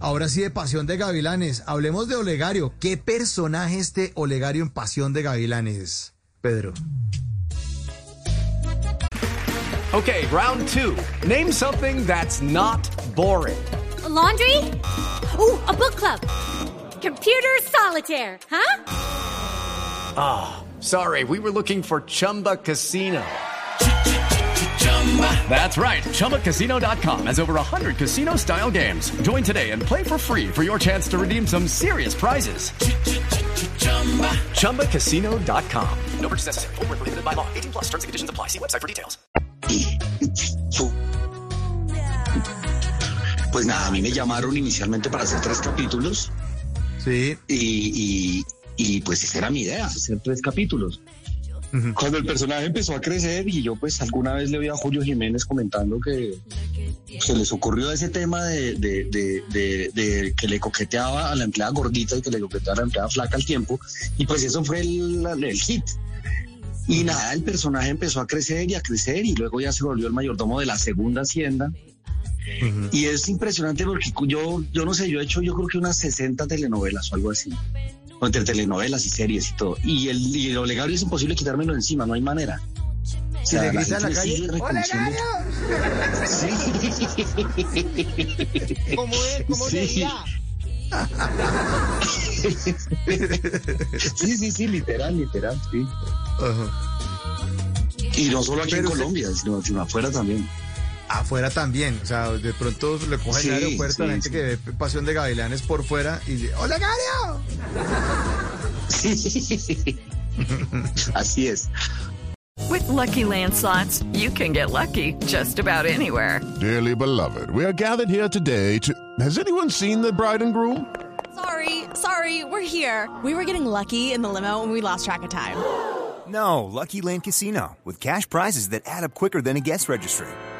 ahora sí de Pasión de Gavilanes. Hablemos de Olegario. ¿Qué personaje este Olegario en Pasión de Gavilanes, Pedro? Okay, round two. Name something that's not boring. A laundry? Ooh, a book club. Computer solitaire, huh? Sorry, we were looking for Chumba Casino. That's right. ChumbaCasino.com has over 100 casino style games. Join today and play for free for your chance to redeem some serious prizes. ChumbaCasino.com. No purchase necessary. Void were prohibited by law. 18 plus. Terms and conditions apply. See website for details. Pues nada, a mí me llamaron inicialmente para hacer tres capítulos Sí. y, y- y, pues esa era mi idea, hacer tres capítulos. Cuando el personaje empezó a crecer y yo pues alguna vez le oí a Julio Jiménez comentando que se les ocurrió ese tema de, de- de- de- que le coqueteaba a la empleada gordita y que le coqueteaba a la empleada flaca al tiempo y pues eso fue el, el hit. Y nada, el personaje empezó a crecer y a crecer y luego ya se volvió el mayordomo de la segunda hacienda. Y es impresionante porque yo, yo no sé, yo he hecho yo creo que unas 60 telenovelas o algo así. Entre telenovelas y series y todo. Y el, y el Olegario es imposible quitármelo encima, no hay manera. O Si le grita en la calle, reconociendo- Sí. ¿Cómo es? ¿Cómo Sí. sería? Sí, sí, sí, literal, literal, sí. Ajá. Y no solo aquí Pero en Colombia, sino, sino afuera también. Afuera también. O sea, de pronto le cogen Sí, en el aeropuerto a la gente sí. que ve Pasión de Gavilanes por fuera y dice, ¡Olegario! Sí. Así es. With Lucky Land slots, you can get lucky just about anywhere. Dearly beloved, we are gathered here today to. Has anyone seen the bride and groom? Sorry, sorry, we're here. We were getting lucky in the limo and we lost track of time. No, Lucky Land Casino, with cash prizes that add up quicker than a guest registry.